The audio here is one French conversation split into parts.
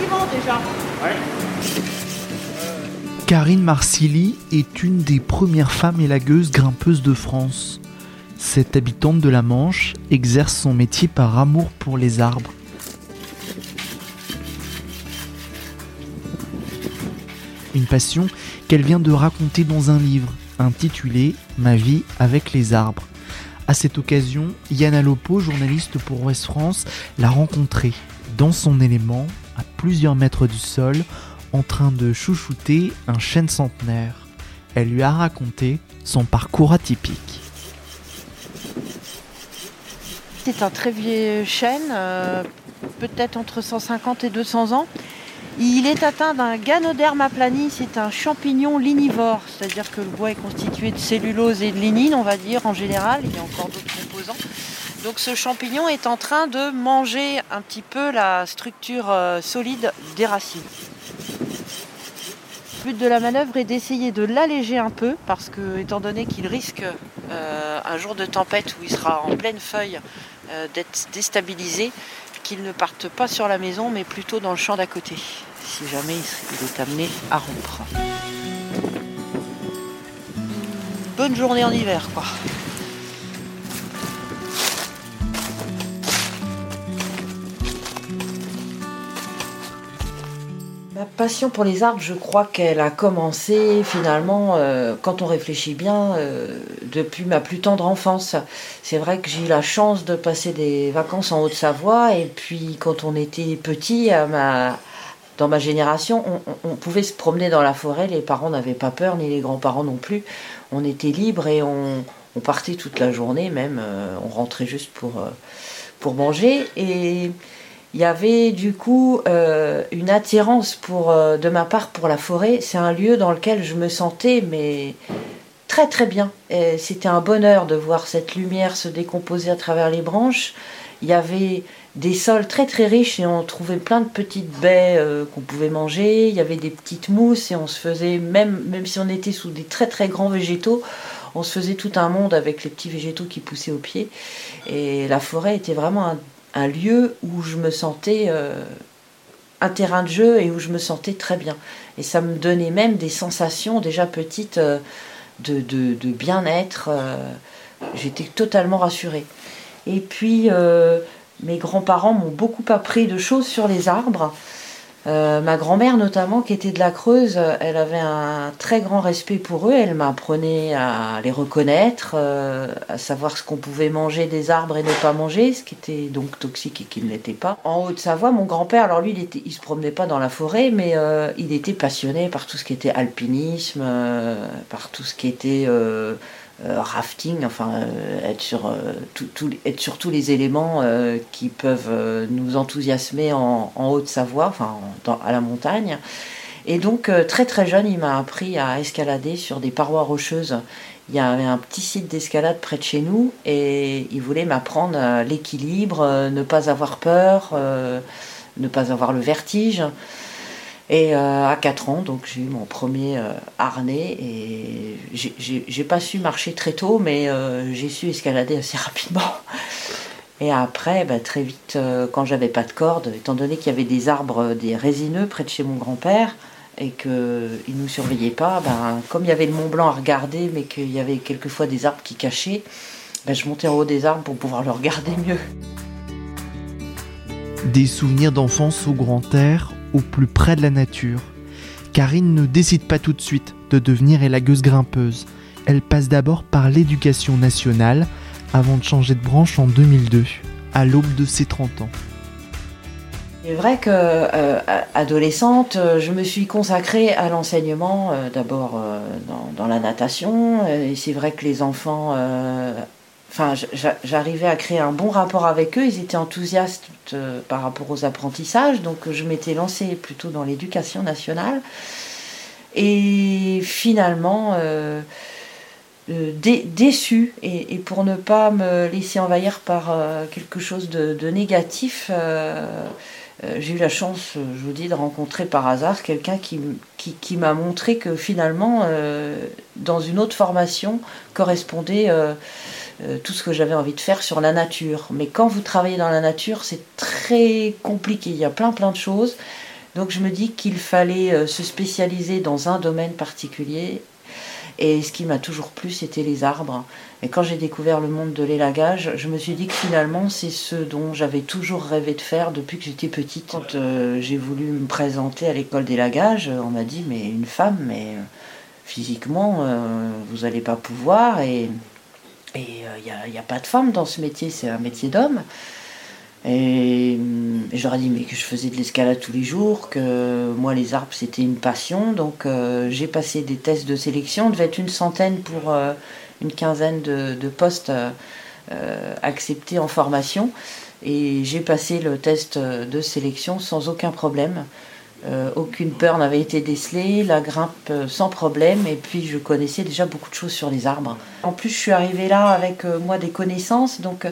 suivant déjà. Karine Marsili est une des premières femmes élagueuses grimpeuses de France. Cette habitante de la Manche exerce son métier par amour pour les arbres. Une passion qu'elle vient de raconter dans un livre intitulé Ma vie avec les arbres. À cette occasion, Yana Lopo, journaliste pour Ouest France, l'a rencontrée dans son élément, plusieurs mètres du sol, en train de chouchouter un chêne centenaire. Elle lui a raconté son parcours atypique. C'est un très vieux chêne, euh, peut-être entre 150 et 200 ans. Il est atteint d'un ganoderme aplani, c'est un champignon linivore, c'est-à-dire que le bois est constitué de cellulose et de lignine, on va dire en général, il y a encore d'autres. Donc ce champignon est en train de manger un petit peu la structure euh, solide des racines. Le but de la manœuvre est d'essayer de l'alléger un peu parce que étant donné qu'il risque euh, un jour de tempête où il sera en pleine feuille euh, d'être déstabilisé, qu'il ne parte pas sur la maison mais plutôt dans le champ d'à côté si jamais il est amené à rompre. Bonne journée en hiver quoi. Ma passion pour les arbres, je crois qu'elle a commencé finalement, euh, quand on réfléchit bien, euh, depuis ma plus tendre enfance. C'est vrai que j'ai eu la chance de passer des vacances en Haute-Savoie et puis quand on était petit, dans ma génération, on, pouvait se promener dans la forêt, les parents n'avaient pas peur, ni les grands-parents non plus. On était libre et on, partait toute la journée même, euh, on rentrait juste pour, pour manger. Et il y avait du coup euh, une attirance pour, euh, de ma part pour la forêt. C'est un lieu dans lequel je me sentais mais très très bien. C'était un bonheur de voir cette lumière se décomposer à travers les branches. Il y avait des sols très très riches et on trouvait plein de petites baies euh, qu'on pouvait manger. Il y avait des petites mousses et on se faisait, même, même si on était sous des très très grands végétaux, on se faisait tout un monde avec les petits végétaux qui poussaient au pied. Et la forêt était vraiment un un lieu où je me sentais euh, un terrain de jeu et où je me sentais très bien. Et ça me donnait même des sensations déjà petites euh, de, bien-être. Euh, j'étais totalement rassurée. Et puis, mes grands-parents m'ont beaucoup appris de choses sur les arbres. Euh, ma grand-mère notamment, qui était de la Creuse, elle avait un très grand respect pour eux. Elle m'apprenait à les reconnaître, euh, à savoir ce qu'on pouvait manger des arbres et ne pas manger, ce qui était donc toxique et qui ne l'était pas. En Haute-Savoie, mon grand-père, alors lui, il, était, il se promenait pas dans la forêt, mais euh, il était passionné par tout ce qui était alpinisme, par tout ce qui était euh, rafting, enfin euh, être, sur, euh, être sur tous les éléments qui peuvent nous enthousiasmer en, Haute-Savoie, enfin à la montagne. Et donc très très jeune, il m'a appris à escalader sur des parois rocheuses. Il y avait un petit site d'escalade près de chez nous et il voulait m'apprendre l'équilibre, ne pas avoir peur, ne pas avoir le vertige. Et euh, à 4 ans, donc j'ai eu mon premier euh, harnais et j'ai pas su marcher très tôt, mais euh, j'ai su escalader assez rapidement. Et après, bah, très vite, quand j'avais pas de corde, étant donné qu'il y avait des arbres, des résineux près de chez mon grand-père, et qu'ils ne nous surveillaient pas, ben, comme il y avait le Mont Blanc à regarder, mais qu'il y avait quelquefois des arbres qui cachaient, ben, je montais en haut des arbres pour pouvoir le regarder mieux. Des souvenirs d'enfance au grand air au plus près de la nature. Karine ne décide pas tout de suite de devenir élagueuse grimpeuse. Elle passe d'abord par l'éducation nationale avant de changer de branche en 2002, à l'aube de ses 30 ans. C'est vrai que euh, adolescente, je me suis consacrée à l'enseignement, euh, d'abord euh, dans, la natation. Et c'est vrai que les enfants enfin, j'arrivais à créer un bon rapport avec eux. Ils étaient enthousiastes euh, par rapport aux apprentissages, donc je m'étais lancée plutôt dans l'éducation nationale. Et finalement, euh, euh, déçue, et, pour ne pas me laisser envahir par quelque chose de, négatif, j'ai eu la chance, je vous dis, de rencontrer par hasard quelqu'un qui, qui m'a montré que finalement, dans une autre formation, correspondait euh, tout ce que j'avais envie de faire sur la nature. Mais quand vous travaillez dans la nature, c'est très compliqué. Il y a plein plein de choses. Donc je me dis qu'il fallait euh, se spécialiser dans un domaine particulier. Et ce qui m'a toujours plu, c'était les arbres. Et quand j'ai découvert le monde de l'élagage, je me suis dit que finalement, c'est ce dont j'avais toujours rêvé de faire depuis que j'étais petite. Quand euh, j'ai voulu me présenter à l'école d'élagage, on m'a dit, mais une femme, mais physiquement, vous n'allez pas pouvoir. Et il n'y a, pas de femme dans ce métier, c'est un métier d'homme. Et, je leur ai dit mais que je faisais de l'escalade tous les jours, que moi les arbres c'était une passion. Donc euh, j'ai passé des tests de sélection, il devait être une centaine pour euh, une quinzaine de, postes euh, acceptés en formation. Et j'ai passé le test de sélection sans aucun problème. Aucune peur n'avait été décelée, la grimpe sans problème, et puis je connaissais déjà beaucoup de choses sur les arbres. En plus, je suis arrivée là avec moi des connaissances, donc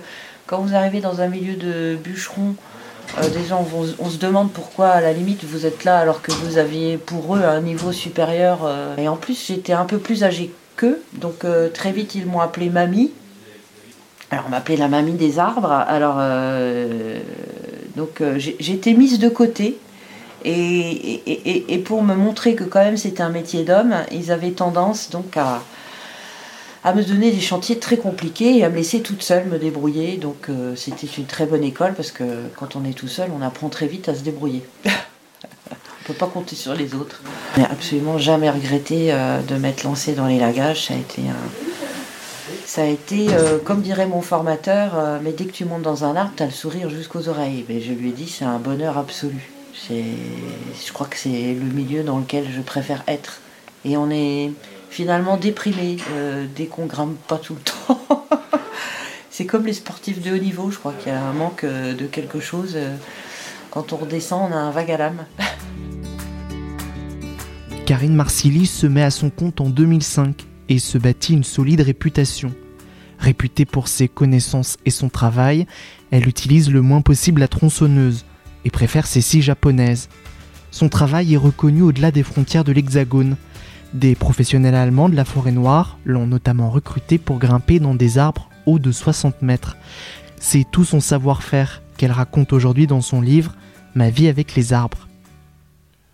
quand vous arrivez dans un milieu de bûcherons, euh, des gens, on, se demande pourquoi, à la limite, vous êtes là alors que vous aviez pour eux un niveau supérieur. Euh. et en plus, j'étais un peu plus âgée qu'eux, donc euh, très vite, ils m'ont appelé mamie. Alors, on m'appelait la mamie des arbres. Alors, donc, j'étais mise de côté. Et, pour me montrer que quand même c'était un métier d'homme, ils avaient tendance donc à, me donner des chantiers très compliqués et à me laisser toute seule me débrouiller. Donc euh, c'était une très bonne école parce que quand on est tout seul, on apprend très vite à se débrouiller. on ne peut pas compter sur les autres. Je n'ai absolument jamais regretté euh, de m'être lancée dans les lagages. Ça a été Ça a été, euh, comme dirait mon formateur, mais dès que tu montes dans un arbre, tu as le sourire jusqu'aux oreilles. Mais je lui ai dit, c'est un bonheur absolu. Je crois que c'est le milieu dans lequel je préfère être. Et on est, finalement déprimé euh, dès qu'on grimpe pas tout le temps. c'est comme les sportifs de haut niveau, je crois qu'il y a un manque euh, de quelque chose. Euh, quand on redescend, on a un vague à l'âme. Karine Marsili se met à son compte en 2005 et se bâtit une solide réputation. Réputée pour ses connaissances et son travail, elle utilise le moins possible la tronçonneuse préfère ses scies japonaises. Son travail est reconnu au-delà des frontières de l'Hexagone, des professionnels allemands de la forêt noire l'ont notamment recruté pour grimper dans des arbres hauts de 60 mètres. C'est tout son savoir-faire qu'elle raconte aujourd'hui dans son livre Ma vie avec les arbres.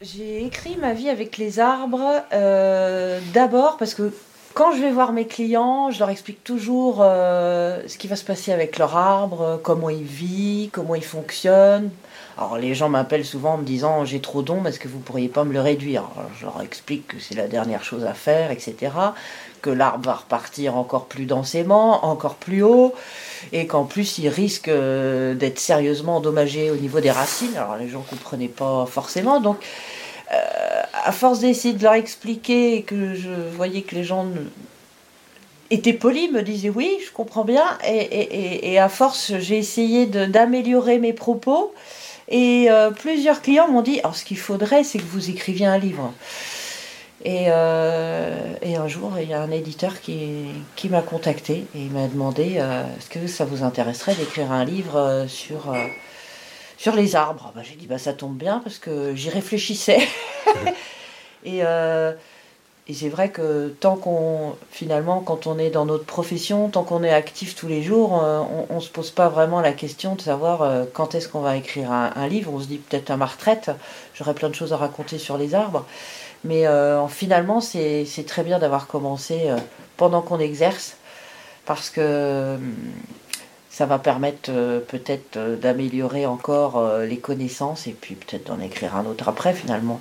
J'ai écrit Ma vie avec les arbres euh, d'abord parce que quand je vais voir mes clients, je leur explique toujours euh, ce qui va se passer avec leur arbre, comment il vit, comment il fonctionne, alors les gens m'appellent souvent en me disant j'ai trop d'ombre, est-ce que vous pourriez pas me le réduire? Je leur explique que c'est la dernière chose à faire, etc. Que l'arbre va repartir encore plus densément, encore plus haut, et qu'en plus il risque euh, d'être sérieusement endommagé au niveau des racines. Alors les gens ne comprenaient pas forcément, donc euh, à force d'essayer de leur expliquer que je voyais que les gens étaient polis, me disaient oui, je comprends bien, et, et à force j'ai essayé d'améliorer mes propos. Et euh, plusieurs clients m'ont dit, alors ce qu'il faudrait, c'est que vous écriviez un livre. Et, euh, et, un jour, il y a un éditeur qui, qui m'a contacté et m'a demandé euh, est-ce que ça vous intéresserait d'écrire un livre sur, sur les arbres? Bah, J'ai dit bah, ça tombe bien parce que j'y réfléchissais. et et c'est vrai que tant qu'on, finalement, quand on est dans notre profession, tant qu'on est actif tous les jours, euh, on ne se pose pas vraiment la question de savoir euh, quand est-ce qu'on va écrire un, livre. On se dit peut-être à ma retraite, j'aurai plein de choses à raconter sur les arbres. Mais euh, finalement, c'est très bien d'avoir commencé pendant qu'on exerce, parce que ça va permettre peut-être d'améliorer encore les connaissances et puis peut-être d'en écrire un autre après finalement.